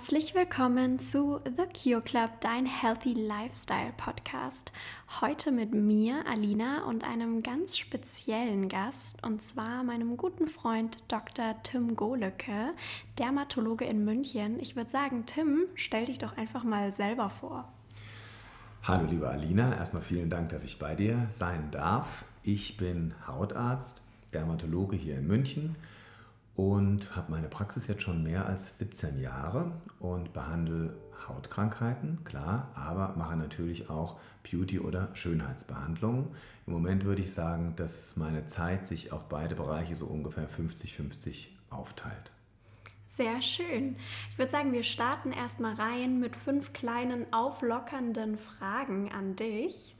Herzlich willkommen zu The Cure Club, dein Healthy Lifestyle Podcast. Heute mit mir, Alina, und einem ganz speziellen Gast, und zwar meinem guten Freund Dr. Tim Golecke, Dermatologe in München. Ich würde sagen, Tim, stell dich doch einfach mal selber vor. Hallo, liebe Alina. Erstmal vielen Dank, dass ich bei dir sein darf. Ich bin Hautarzt, Dermatologe hier in München und habe meine Praxis jetzt schon mehr als 17 Jahre und behandle Hautkrankheiten, klar, aber mache natürlich auch Beauty- oder Schönheitsbehandlungen. Im Moment würde ich sagen, dass meine Zeit sich auf beide Bereiche so ungefähr 50-50 aufteilt. Sehr schön. Ich würde sagen, wir starten erstmal rein mit fünf kleinen auflockernden Fragen an dich.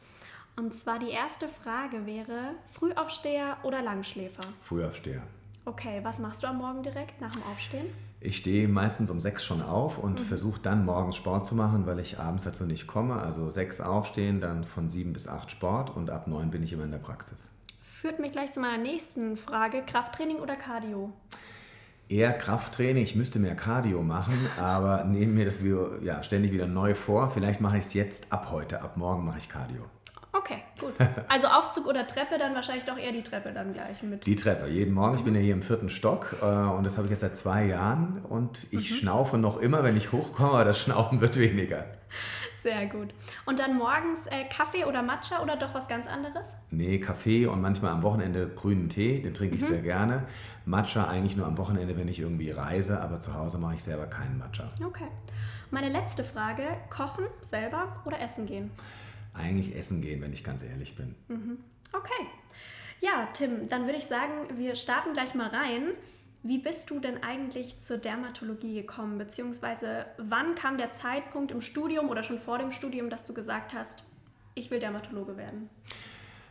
Und zwar die erste Frage wäre: Frühaufsteher oder Langschläfer? Frühaufsteher. Okay, was machst du am Morgen direkt nach dem Aufstehen? Ich stehe meistens um sechs schon auf und mhm. versuche dann morgens Sport zu machen, weil ich abends dazu nicht komme. Also sechs aufstehen, dann von sieben bis acht Sport und ab neun bin ich immer in der Praxis. Führt mich gleich zu meiner nächsten Frage: Krafttraining oder Cardio? Eher Krafttraining. Ich müsste mehr Cardio machen, aber nehme mir das wieder, ja, ständig wieder neu vor. Vielleicht mache ich es jetzt ab heute. Ab morgen mache ich Cardio. Gut. Also Aufzug oder Treppe, dann wahrscheinlich doch eher die Treppe dann gleich mit. Die Treppe, jeden Morgen. Ich bin ja hier im vierten Stock äh, und das habe ich jetzt seit zwei Jahren und ich mhm. schnaufe noch immer, wenn ich hochkomme, aber das Schnaufen wird weniger. Sehr gut. Und dann morgens äh, Kaffee oder Matcha oder doch was ganz anderes? Nee, Kaffee und manchmal am Wochenende grünen Tee, den trinke ich mhm. sehr gerne. Matcha eigentlich nur am Wochenende, wenn ich irgendwie reise, aber zu Hause mache ich selber keinen Matcha. Okay. Meine letzte Frage, kochen selber oder essen gehen? Eigentlich essen gehen, wenn ich ganz ehrlich bin. Mhm. Okay. Ja, Tim, dann würde ich sagen, wir starten gleich mal rein. Wie bist du denn eigentlich zur Dermatologie gekommen? Beziehungsweise wann kam der Zeitpunkt im Studium oder schon vor dem Studium, dass du gesagt hast, ich will Dermatologe werden?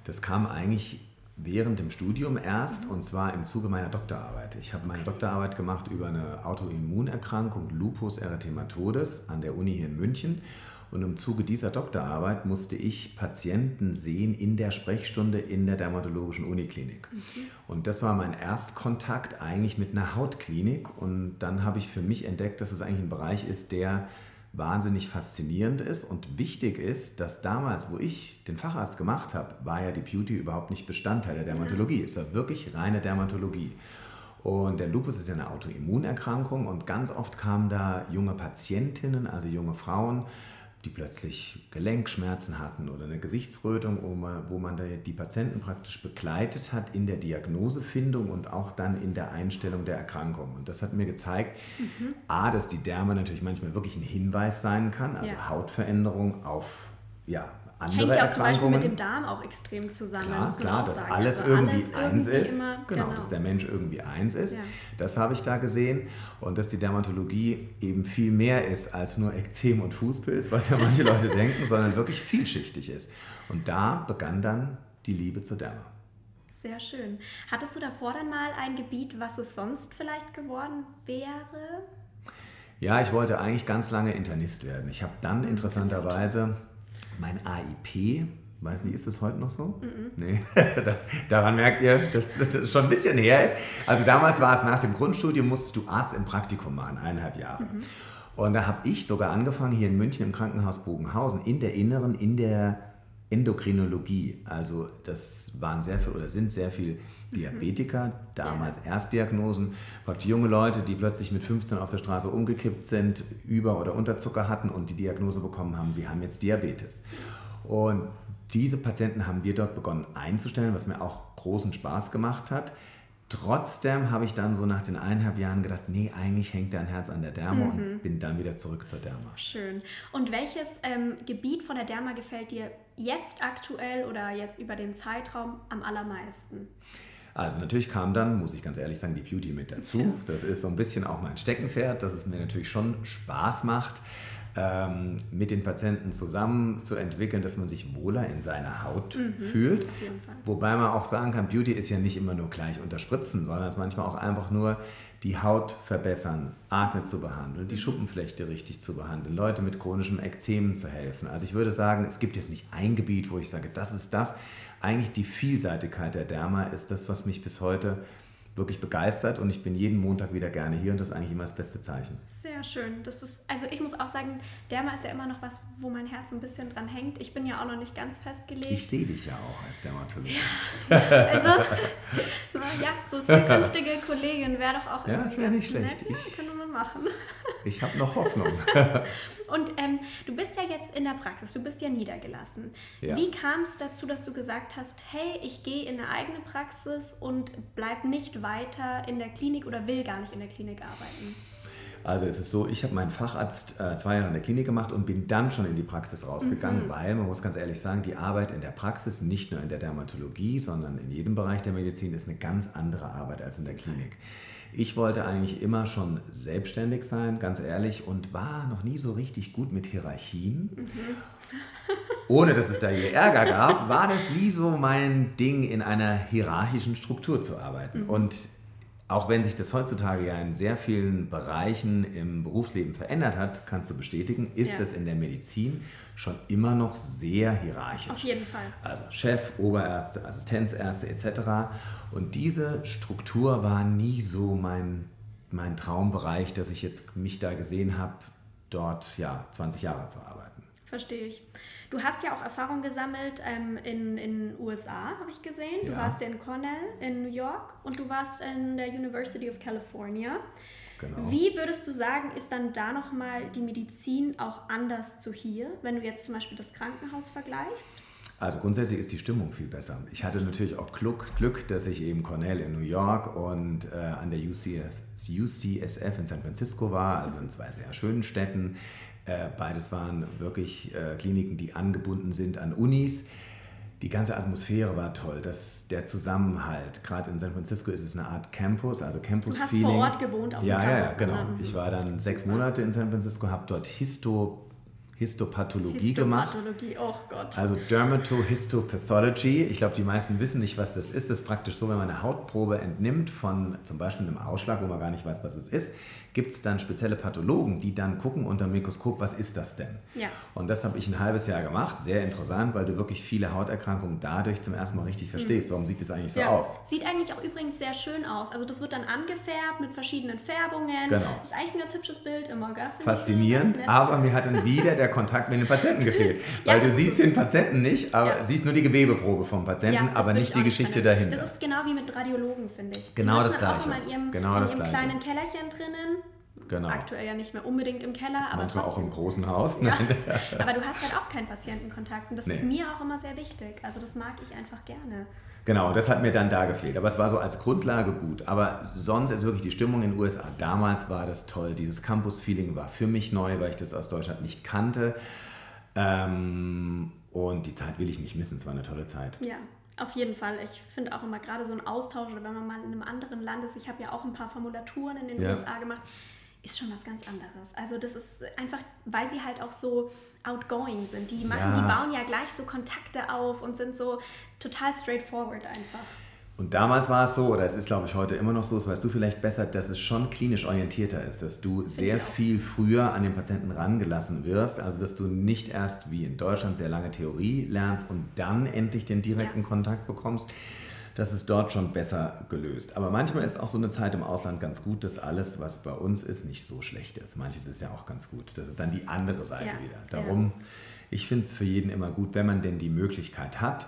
Das kam eigentlich während dem Studium erst mhm. und zwar im Zuge meiner Doktorarbeit. Ich habe meine Doktorarbeit gemacht über eine Autoimmunerkrankung Lupus erythematodes an der Uni hier in München und im Zuge dieser Doktorarbeit musste ich Patienten sehen in der Sprechstunde in der dermatologischen Uniklinik. Mhm. Und das war mein Erstkontakt eigentlich mit einer Hautklinik. Und dann habe ich für mich entdeckt, dass es eigentlich ein Bereich ist, der wahnsinnig faszinierend ist und wichtig ist, dass damals, wo ich den Facharzt gemacht habe, war ja die Beauty überhaupt nicht Bestandteil der Dermatologie. Es war wirklich reine Dermatologie. Und der Lupus ist ja eine Autoimmunerkrankung und ganz oft kamen da junge Patientinnen, also junge Frauen, die plötzlich Gelenkschmerzen hatten oder eine Gesichtsrötung, wo man, wo man die Patienten praktisch begleitet hat in der Diagnosefindung und auch dann in der Einstellung der Erkrankung. Und das hat mir gezeigt, mhm. a, dass die Derme natürlich manchmal wirklich ein Hinweis sein kann, also ja. Hautveränderung auf ja, andere Hängt ja auch zum Beispiel mit dem Darm auch extrem zusammen. Klar, klar dass sagen. alles also irgendwie alles eins irgendwie ist. Immer, genau, genau, dass der Mensch irgendwie eins ist. Ja. Das habe ich da gesehen. Und dass die Dermatologie eben viel mehr ist als nur Ekzem und Fußpilz, was ja manche Leute denken, sondern wirklich vielschichtig ist. Und da begann dann die Liebe zur Derma. Sehr schön. Hattest du davor dann mal ein Gebiet, was es sonst vielleicht geworden wäre? Ja, ich wollte eigentlich ganz lange Internist werden. Ich habe dann interessanterweise mein AIP, weiß nicht, ist das heute noch so? -mm. Nee, daran merkt ihr, dass das schon ein bisschen her ist. Also damals war es nach dem Grundstudium, musstest du Arzt im Praktikum machen, eineinhalb Jahre. Mm Und da habe ich sogar angefangen, hier in München im Krankenhaus Bogenhausen, in der Inneren, in der Endokrinologie. Also das waren sehr viel oder sind sehr viel Diabetiker, damals ja. Erstdiagnosen, praktisch junge Leute, die plötzlich mit 15 auf der Straße umgekippt sind, Über- oder Unterzucker hatten und die Diagnose bekommen haben, sie haben jetzt Diabetes. Und diese Patienten haben wir dort begonnen einzustellen, was mir auch großen Spaß gemacht hat. Trotzdem habe ich dann so nach den eineinhalb Jahren gedacht, nee, eigentlich hängt dein Herz an der Derma mhm. und bin dann wieder zurück zur Derma. Schön. Und welches ähm, Gebiet von der Derma gefällt dir jetzt aktuell oder jetzt über den Zeitraum am allermeisten? Also natürlich kam dann, muss ich ganz ehrlich sagen, die Beauty mit dazu. Das ist so ein bisschen auch mein Steckenpferd, dass es mir natürlich schon Spaß macht, ähm, mit den Patienten zusammen zu entwickeln, dass man sich wohler in seiner Haut mhm, fühlt. Wobei man auch sagen kann, Beauty ist ja nicht immer nur gleich unterspritzen, sondern es manchmal auch einfach nur die Haut verbessern, Akne zu behandeln, die mhm. Schuppenflechte richtig zu behandeln, Leute mit chronischem Ekzem zu helfen. Also ich würde sagen, es gibt jetzt nicht ein Gebiet, wo ich sage, das ist das. Eigentlich die Vielseitigkeit der Derma ist das, was mich bis heute wirklich begeistert und ich bin jeden Montag wieder gerne hier und das ist eigentlich immer das beste Zeichen. Sehr schön. Das ist, also ich muss auch sagen, Derma ist ja immer noch was, wo mein Herz ein bisschen dran hängt. Ich bin ja auch noch nicht ganz festgelegt. Ich sehe dich ja auch als Dermatologin. Ja, also, ja, so zukünftige Kollegin wäre doch auch Ja, das wäre nicht schlecht. Nett. Ja, können wir machen. Ich habe noch Hoffnung. Und ähm, du bist ja jetzt in der Praxis, du bist ja niedergelassen. Ja. Wie kam es dazu, dass du gesagt hast, hey, ich gehe in eine eigene Praxis und bleib nicht weiter in der Klinik oder will gar nicht in der Klinik arbeiten? Also es ist so, ich habe meinen Facharzt äh, zwei Jahre in der Klinik gemacht und bin dann schon in die Praxis rausgegangen, mhm. weil man muss ganz ehrlich sagen, die Arbeit in der Praxis, nicht nur in der Dermatologie, sondern in jedem Bereich der Medizin, ist eine ganz andere Arbeit als in der Klinik. Ich wollte eigentlich immer schon selbstständig sein, ganz ehrlich, und war noch nie so richtig gut mit Hierarchien. Mhm. Ohne dass es da je Ärger gab, war das nie so mein Ding, in einer hierarchischen Struktur zu arbeiten. Mhm. Und auch wenn sich das heutzutage ja in sehr vielen Bereichen im Berufsleben verändert hat, kannst du bestätigen, ist ja. es in der Medizin schon immer noch sehr hierarchisch. Auf jeden Fall. Also Chef, Oberärzte, Assistenzärzte etc. Und diese Struktur war nie so mein, mein Traumbereich, dass ich jetzt mich da gesehen habe, dort ja 20 Jahre zu arbeiten. Verstehe ich. Du hast ja auch Erfahrung gesammelt ähm, in den USA, habe ich gesehen. Du ja. warst in Cornell in New York und du warst in der University of California. Genau. Wie würdest du sagen, ist dann da nochmal die Medizin auch anders zu hier, wenn du jetzt zum Beispiel das Krankenhaus vergleichst? Also grundsätzlich ist die Stimmung viel besser. Ich hatte natürlich auch Glück, Glück dass ich eben Cornell in New York und äh, an der UCF, UCSF in San Francisco war, also in zwei sehr schönen Städten. Äh, beides waren wirklich äh, Kliniken, die angebunden sind an Unis. Die ganze Atmosphäre war toll, das, der Zusammenhalt. Gerade in San Francisco ist es eine Art Campus, also Campus-Feeling. Du hast vor Ort gewohnt auf ja, dem Campus. Ja, genau. Ich war dann sechs Monate in San Francisco, habe dort Histo Histopathologie, gemacht. Histopathologie, oh Gott. Also Dermatohistopathology. Ich glaube, die meisten wissen nicht, was das ist. Das ist praktisch so, wenn man eine Hautprobe entnimmt von zum Beispiel einem Ausschlag, wo man gar nicht weiß, was es ist, gibt es dann spezielle Pathologen, die dann gucken unter dem Mikroskop, was ist das denn? Ja. Und das habe ich ein halbes Jahr gemacht. Sehr interessant, weil du wirklich viele Hauterkrankungen dadurch zum ersten Mal richtig verstehst. Mhm. Warum sieht das eigentlich so ja. aus? Sieht eigentlich auch übrigens sehr schön aus. Also das wird dann angefärbt mit verschiedenen Färbungen. Genau. Ist eigentlich ein ganz hübsches Bild immer, gell? Faszinierend, aber mir hat dann wieder der Kontakt mit dem Patienten gefehlt. ja, weil du siehst den Patienten nicht, aber ja. siehst nur die Gewebeprobe vom Patienten, aber nicht die Geschichte dahinter. Das ist genau wie mit Radiologen, finde ich. Genau das Gleiche. Auch immer in ihrem, genau in das ihrem kleinen Kellerchen drinnen Genau. Aktuell ja nicht mehr unbedingt im Keller, aber Manchmal trotzdem. auch im großen Haus. Ja. aber du hast halt auch keinen Patientenkontakt und das nee. ist mir auch immer sehr wichtig. Also das mag ich einfach gerne. Genau, das hat mir dann da gefehlt. Aber es war so als Grundlage gut. Aber sonst ist wirklich die Stimmung in den USA. Damals war das toll. Dieses Campus-Feeling war für mich neu, weil ich das aus Deutschland nicht kannte. Ähm, und die Zeit will ich nicht missen. Es war eine tolle Zeit. Ja, auf jeden Fall. Ich finde auch immer gerade so ein Austausch oder wenn man mal in einem anderen Land ist. Ich habe ja auch ein paar Formulaturen in den ja. USA gemacht ist schon was ganz anderes. Also das ist einfach, weil sie halt auch so outgoing sind. Die machen, ja. die bauen ja gleich so Kontakte auf und sind so total straightforward einfach. Und damals war es so, oder es ist, glaube ich, heute immer noch so, das weißt du vielleicht besser, dass es schon klinisch orientierter ist, dass du sehr viel früher an den Patienten rangelassen wirst, also dass du nicht erst wie in Deutschland sehr lange Theorie lernst und dann endlich den direkten ja. Kontakt bekommst, das ist dort schon besser gelöst. Aber manchmal ist auch so eine Zeit im Ausland ganz gut, dass alles, was bei uns ist, nicht so schlecht ist. Manches ist ja auch ganz gut. Das ist dann die andere Seite ja, wieder. Darum, ja. ich finde es für jeden immer gut, wenn man denn die Möglichkeit hat,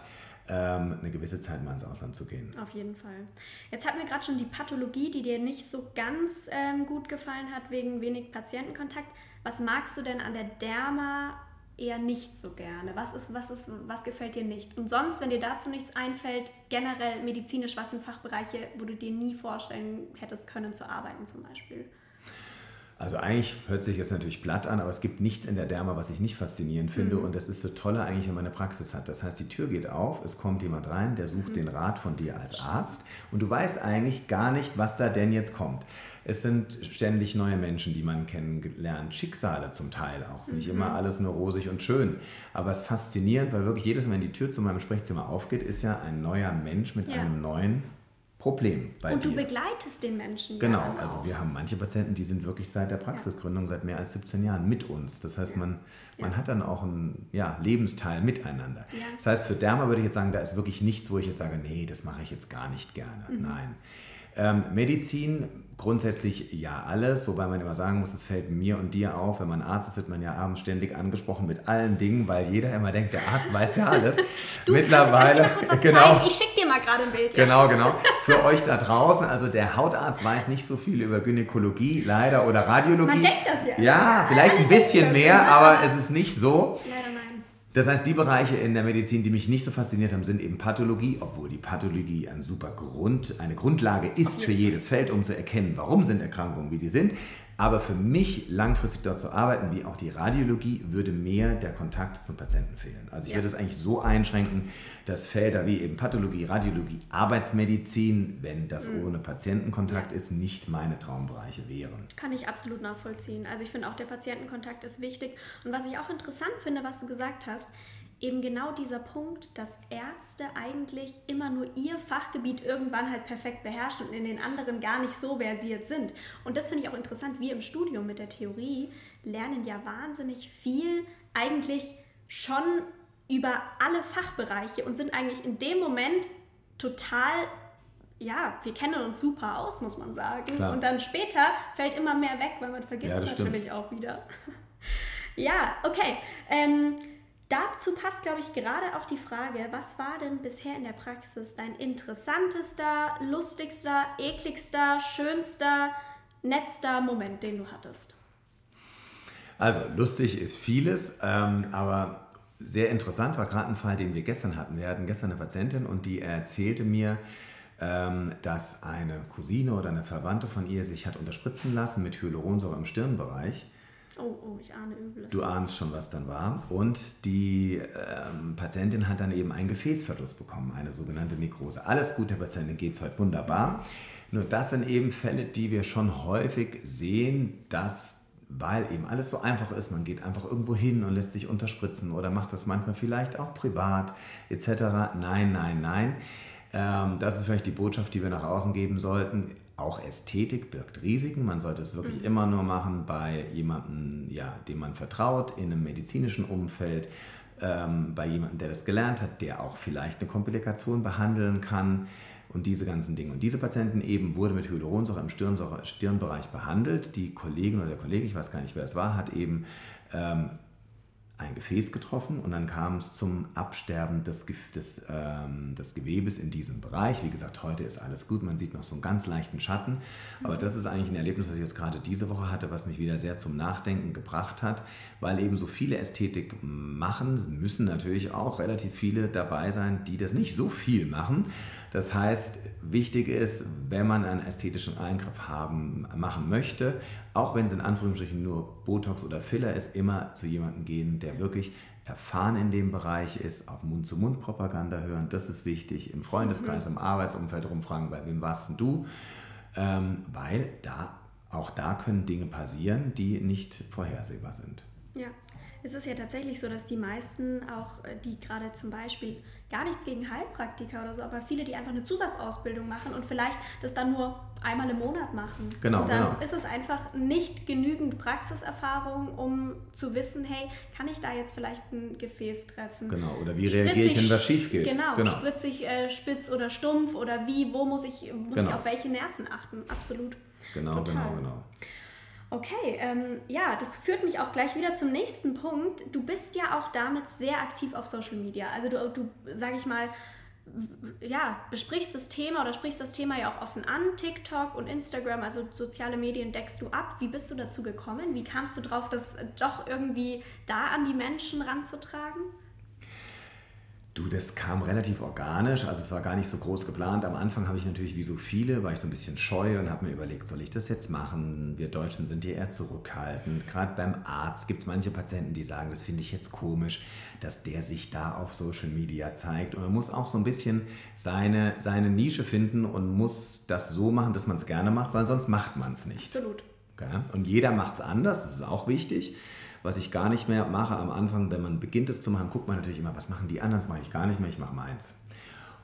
ähm, eine gewisse Zeit mal ins Ausland zu gehen. Auf jeden Fall. Jetzt hatten wir gerade schon die Pathologie, die dir nicht so ganz ähm, gut gefallen hat wegen wenig Patientenkontakt. Was magst du denn an der Derma eher nicht so gerne? Was, ist, was, ist, was gefällt dir nicht? Und sonst, wenn dir dazu nichts einfällt, generell medizinisch, was sind Fachbereiche, wo du dir nie vorstellen hättest können zu arbeiten zum Beispiel? Also eigentlich hört sich das natürlich platt an, aber es gibt nichts in der Derma, was ich nicht faszinierend finde. Mhm. Und das ist so tolle eigentlich, wenn man eine Praxis hat. Das heißt, die Tür geht auf, es kommt jemand rein, der sucht mhm. den Rat von dir als Arzt und du weißt eigentlich gar nicht, was da denn jetzt kommt. Es sind ständig neue Menschen, die man kennengelernt, Schicksale zum Teil auch. Es ist nicht mhm. immer alles nur rosig und schön. Aber es ist faszinierend, weil wirklich jedes Mal, wenn die Tür zu meinem Sprechzimmer aufgeht, ist ja ein neuer Mensch mit ja. einem neuen Problem bei Und du dir. begleitest den Menschen. Genau, ja also wir haben manche Patienten, die sind wirklich seit der Praxisgründung, seit mehr als 17 Jahren mit uns. Das heißt, man, man hat dann auch einen ja, Lebensteil miteinander. Das heißt, für Derma würde ich jetzt sagen, da ist wirklich nichts, wo ich jetzt sage, nee, das mache ich jetzt gar nicht gerne. Mhm. Nein. Ähm, Medizin Grundsätzlich ja alles, wobei man immer sagen muss, es fällt mir und dir auf, wenn man Arzt ist, wird man ja abends ständig angesprochen mit allen Dingen, weil jeder immer denkt, der Arzt weiß ja alles. du, Mittlerweile, kannst, genau, ich schicke dir mal gerade ein Bild. Ja. Genau, genau. Für euch da draußen, also der Hautarzt weiß nicht so viel über Gynäkologie, leider oder Radiologie. Man denkt das ja. Ja, vielleicht ein bisschen mehr, aber es ist nicht so. Nein. Das heißt, die Bereiche in der Medizin, die mich nicht so fasziniert haben, sind eben Pathologie, obwohl die Pathologie ein super Grund, eine Grundlage ist für jedes Feld, um zu erkennen, warum sind Erkrankungen, wie sie sind. Aber für mich langfristig dort zu arbeiten, wie auch die Radiologie, würde mir der Kontakt zum Patienten fehlen. Also ich ja. würde es eigentlich so einschränken, dass Felder wie eben Pathologie, Radiologie, Arbeitsmedizin, wenn das mhm. ohne Patientenkontakt ja. ist, nicht meine Traumbereiche wären. Kann ich absolut nachvollziehen. Also ich finde auch der Patientenkontakt ist wichtig. Und was ich auch interessant finde, was du gesagt hast, eben genau dieser Punkt, dass Ärzte eigentlich immer nur ihr Fachgebiet irgendwann halt perfekt beherrschen und in den anderen gar nicht so versiert sind. Und das finde ich auch interessant. Wir im Studium mit der Theorie lernen ja wahnsinnig viel eigentlich schon über alle Fachbereiche und sind eigentlich in dem Moment total ja, wir kennen uns super aus, muss man sagen. Klar. Und dann später fällt immer mehr weg, weil man vergisst ja, natürlich stimmt. auch wieder. ja, okay. Ähm, Dazu passt, glaube ich, gerade auch die Frage, was war denn bisher in der Praxis dein interessantester, lustigster, ekligster, schönster, netzter Moment, den du hattest? Also lustig ist vieles, ähm, aber sehr interessant war gerade ein Fall, den wir gestern hatten. Wir hatten gestern eine Patientin und die erzählte mir, ähm, dass eine Cousine oder eine Verwandte von ihr sich hat unterspritzen lassen mit Hyaluronsäure im Stirnbereich Oh, oh, ich ahne Übles. Du ahnst schon, was dann war. Und die ähm, Patientin hat dann eben einen Gefäßverlust bekommen, eine sogenannte Nekrose. Alles gut, der Patientin geht es heute wunderbar. Nur das sind eben Fälle, die wir schon häufig sehen, dass weil eben alles so einfach ist, man geht einfach irgendwo hin und lässt sich unterspritzen oder macht das manchmal vielleicht auch privat etc. Nein, nein, nein. Ähm, das ist vielleicht die Botschaft, die wir nach außen geben sollten auch Ästhetik birgt Risiken. Man sollte es wirklich mhm. immer nur machen bei jemandem, ja, dem man vertraut, in einem medizinischen Umfeld, ähm, bei jemandem, der das gelernt hat, der auch vielleicht eine Komplikation behandeln kann und diese ganzen Dinge. Und diese Patientin eben wurde mit Hyaluronsäure im Stirnbereich behandelt. Die Kollegin oder der Kollege, ich weiß gar nicht, wer es war, hat eben ähm, ein Gefäß getroffen und dann kam es zum Absterben des, des, ähm, des Gewebes in diesem Bereich. Wie gesagt, heute ist alles gut, man sieht noch so einen ganz leichten Schatten, aber das ist eigentlich ein Erlebnis, was ich jetzt gerade diese Woche hatte, was mich wieder sehr zum Nachdenken gebracht hat, weil eben so viele Ästhetik machen, müssen natürlich auch relativ viele dabei sein, die das nicht so viel machen. Das heißt, wichtig ist, wenn man einen ästhetischen Eingriff haben, machen möchte, auch wenn es in Anführungsstrichen nur Botox oder Filler ist, immer zu jemandem gehen, der wirklich erfahren in dem Bereich ist, auf Mund-zu-Mund-Propaganda hören, das ist wichtig, im Freundeskreis, im Arbeitsumfeld rumfragen, bei wem warst denn du? Ähm, weil da, auch da können Dinge passieren, die nicht vorhersehbar sind. Ja, es ist ja tatsächlich so, dass die meisten auch, äh, die gerade zum Beispiel gar nichts gegen Heilpraktiker oder so, aber viele, die einfach eine Zusatzausbildung machen und vielleicht das dann nur einmal im Monat machen. Genau. Und dann genau. ist es einfach nicht genügend Praxiserfahrung, um zu wissen, hey, kann ich da jetzt vielleicht ein Gefäß treffen? Genau. Oder wie reagiere ich, wenn was schief geht? Genau. genau. Spritze ich äh, spitz oder stumpf oder wie, wo muss ich, muss genau. ich auf welche Nerven achten? Absolut. Genau, Total. genau, genau. Okay, ähm, ja, das führt mich auch gleich wieder zum nächsten Punkt. Du bist ja auch damit sehr aktiv auf Social Media. Also du, du sage ich mal, ja, besprichst das Thema oder sprichst das Thema ja auch offen an. TikTok und Instagram, also soziale Medien deckst du ab. Wie bist du dazu gekommen? Wie kamst du drauf, das doch irgendwie da an die Menschen ranzutragen? Du, das kam relativ organisch, also es war gar nicht so groß geplant. Am Anfang habe ich natürlich wie so viele, war ich so ein bisschen scheu und habe mir überlegt, soll ich das jetzt machen? Wir Deutschen sind hier eher zurückhaltend. Gerade beim Arzt gibt es manche Patienten, die sagen, das finde ich jetzt komisch, dass der sich da auf Social Media zeigt. Und man muss auch so ein bisschen seine, seine Nische finden und muss das so machen, dass man es gerne macht, weil sonst macht man es nicht. Absolut. Und jeder macht es anders, das ist auch wichtig. Was ich gar nicht mehr mache am Anfang, wenn man beginnt es zu machen, guckt man natürlich immer, was machen die anderen, das mache ich gar nicht mehr, ich mache meins.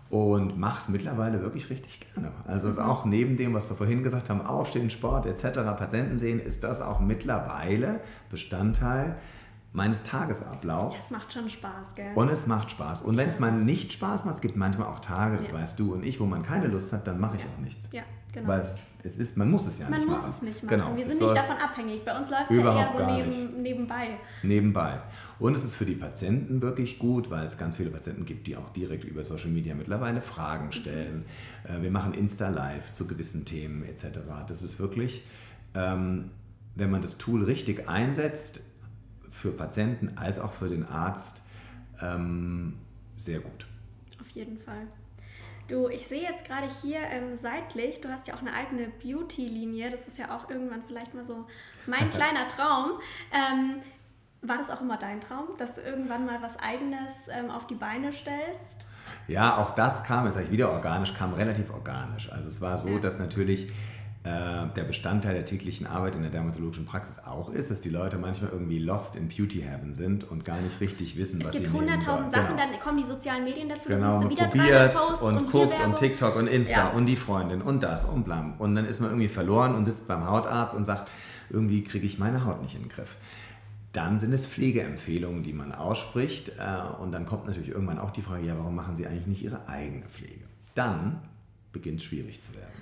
Und mache es mittlerweile wirklich richtig gerne. Also ist mhm. auch neben dem, was wir vorhin gesagt haben, Aufstehen, Sport etc., Patienten sehen, ist das auch mittlerweile Bestandteil meines Tagesablaufs. Es macht schon Spaß, gell? Und es macht Spaß. Und wenn es mal nicht Spaß macht, es gibt manchmal auch Tage, das ja. weißt du und ich, wo man keine Lust hat, dann mache ich auch nichts. Ja, genau. Weil es ist, man muss es ja man nicht machen. Man muss es nicht machen. Genau. Wir sind nicht davon abhängig. Bei uns läuft es ja eher so neben, nebenbei. Nebenbei. Und es ist für die Patienten wirklich gut, weil es ganz viele Patienten gibt, die auch direkt über Social Media mittlerweile Fragen stellen. Mhm. Wir machen Insta-Live zu gewissen Themen etc. Das ist wirklich, ähm, wenn man das Tool richtig einsetzt, für Patienten als auch für den Arzt ähm, sehr gut. Auf jeden Fall. Du, ich sehe jetzt gerade hier ähm, seitlich, du hast ja auch eine eigene Beauty-Linie. Das ist ja auch irgendwann vielleicht mal so mein kleiner Traum. Ähm, war das auch immer dein Traum, dass du irgendwann mal was Eigenes ähm, auf die Beine stellst? Ja, auch das kam, jetzt sage ich wieder organisch, kam relativ organisch. Also es war so, dass natürlich der Bestandteil der täglichen Arbeit in der dermatologischen Praxis auch ist, dass die Leute manchmal irgendwie lost in Beauty Heaven sind und gar nicht richtig wissen, es was sie nehmen sollen. Es gibt 100.000 Sachen, genau. dann kommen die sozialen Medien dazu, genau, dann siehst du wieder probiert Posts und, und guckt und TikTok und Insta ja. und die Freundin und das und blam. Und dann ist man irgendwie verloren und sitzt beim Hautarzt und sagt, irgendwie kriege ich meine Haut nicht in den Griff. Dann sind es Pflegeempfehlungen, die man ausspricht. Äh, und dann kommt natürlich irgendwann auch die Frage, ja, warum machen Sie eigentlich nicht Ihre eigene Pflege? Dann beginnt schwierig zu werden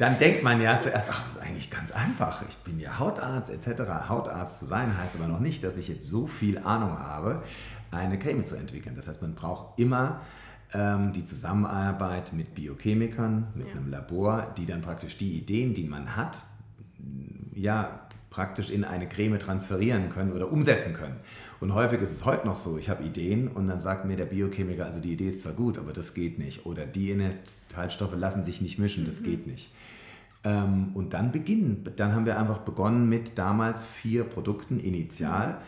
dann denkt man ja zuerst, ach, das ist eigentlich ganz einfach. Ich bin ja Hautarzt etc. Hautarzt zu sein heißt aber noch nicht, dass ich jetzt so viel Ahnung habe, eine Creme zu entwickeln. Das heißt, man braucht immer ähm, die Zusammenarbeit mit Biochemikern, mit ja. einem Labor, die dann praktisch die Ideen, die man hat, ja, praktisch in eine Creme transferieren können oder umsetzen können. Und häufig ist es heute noch so, ich habe Ideen und dann sagt mir der Biochemiker, also die Idee ist zwar gut, aber das geht nicht. Oder die Inhaltsstoffe lassen sich nicht mischen, das mhm. geht nicht. Ähm, und dann beginnen, dann haben wir einfach begonnen mit damals vier Produkten initial,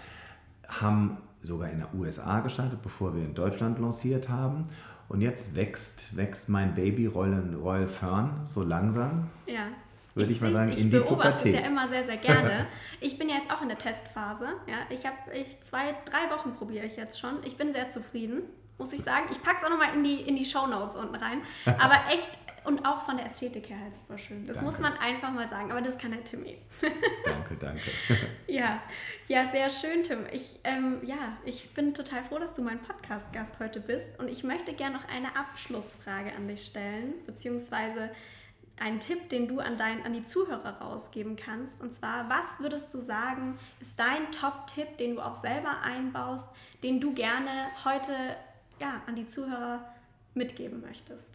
haben sogar in der USA gestartet, bevor wir in Deutschland lanciert haben. Und jetzt wächst, wächst mein Baby Royal, Royal Fern so langsam. Ja. Würde ich, ich mal sagen, in die Pubertät. Ich ja immer sehr, sehr gerne. Ich bin ja jetzt auch in der Testphase. Ja, ich habe ich, zwei, drei Wochen probiere ich jetzt schon. Ich bin sehr zufrieden, muss ich sagen. Ich packe es auch nochmal in die, in die Show Notes unten rein. Aber echt und auch von der Ästhetik her halt super schön. Das danke. muss man einfach mal sagen. Aber das kann der Tim eh. danke, danke. ja, ja, sehr schön, Tim. Ich, ähm, ja, ich bin total froh, dass du mein Podcast-Gast heute bist. Und ich möchte gerne noch eine Abschlussfrage an dich stellen, beziehungsweise einen Tipp, den du an, dein, an die Zuhörer rausgeben kannst. Und zwar, was würdest du sagen, ist dein Top-Tipp, den du auch selber einbaust, den du gerne heute ja, an die Zuhörer mitgeben möchtest?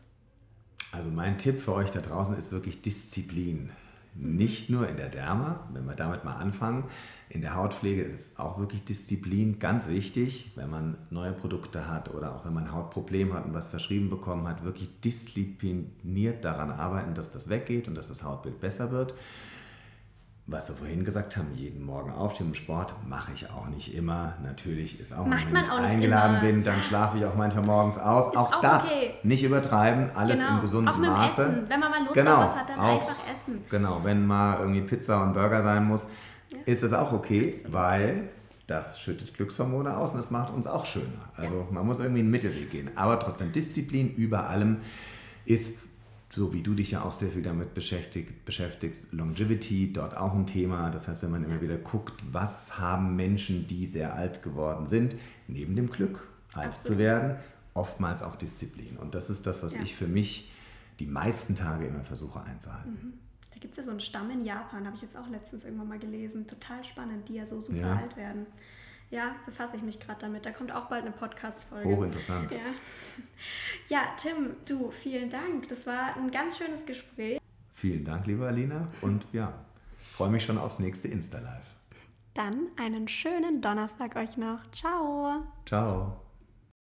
Also mein Tipp für euch da draußen ist wirklich Disziplin. Nicht nur in der Derma, wenn wir damit mal anfangen. In der Hautpflege ist es auch wirklich Disziplin ganz wichtig, wenn man neue Produkte hat oder auch wenn man Hautprobleme hat und was verschrieben bekommen hat, wirklich diszipliniert daran arbeiten, dass das weggeht und dass das Hautbild besser wird was wir vorhin gesagt haben, jeden Morgen aufstehen und Sport mache ich auch nicht immer. Natürlich ist auch, Macht wenn ich eingeladen bin, dann schlafe ich auch manchmal morgens aus. Auch, auch, das okay. nicht übertreiben, alles genau. im gesunden auch mit Maße. Essen. Wenn man mal Lust genau. auf was hat, dann auch, einfach essen. Genau, wenn mal irgendwie Pizza und Burger sein muss, ja. ist das auch okay, Absolut. weil das schüttet Glückshormone aus und das macht uns auch schöner. Also ja. man muss irgendwie einen Mittelweg gehen. Aber trotzdem Disziplin über allem ist so wie du dich ja auch sehr viel damit beschäftigt, beschäftigst, Longevity, dort auch ein Thema. Das heißt, wenn man immer wieder guckt, was haben Menschen, die sehr alt geworden sind, neben dem Glück, alt Absolut. zu werden, oftmals auch Disziplin. Und das ist das, was ja. ich für mich die meisten Tage immer versuche einzuhalten. Mhm. Da gibt es ja so einen Stamm in Japan, habe ich jetzt auch letztens irgendwann mal gelesen. Total spannend, die ja so super ja. alt werden. Ja, befasse ich mich gerade damit. Da kommt auch bald eine Podcast-Folge. Hochinteressant. Ja. ja, Tim, du, vielen Dank. Das war ein ganz schönes Gespräch. Vielen Dank, liebe Alina. Und ja, freue mich schon aufs nächste Insta-Live. Dann einen schönen Donnerstag euch noch. Ciao. Ciao.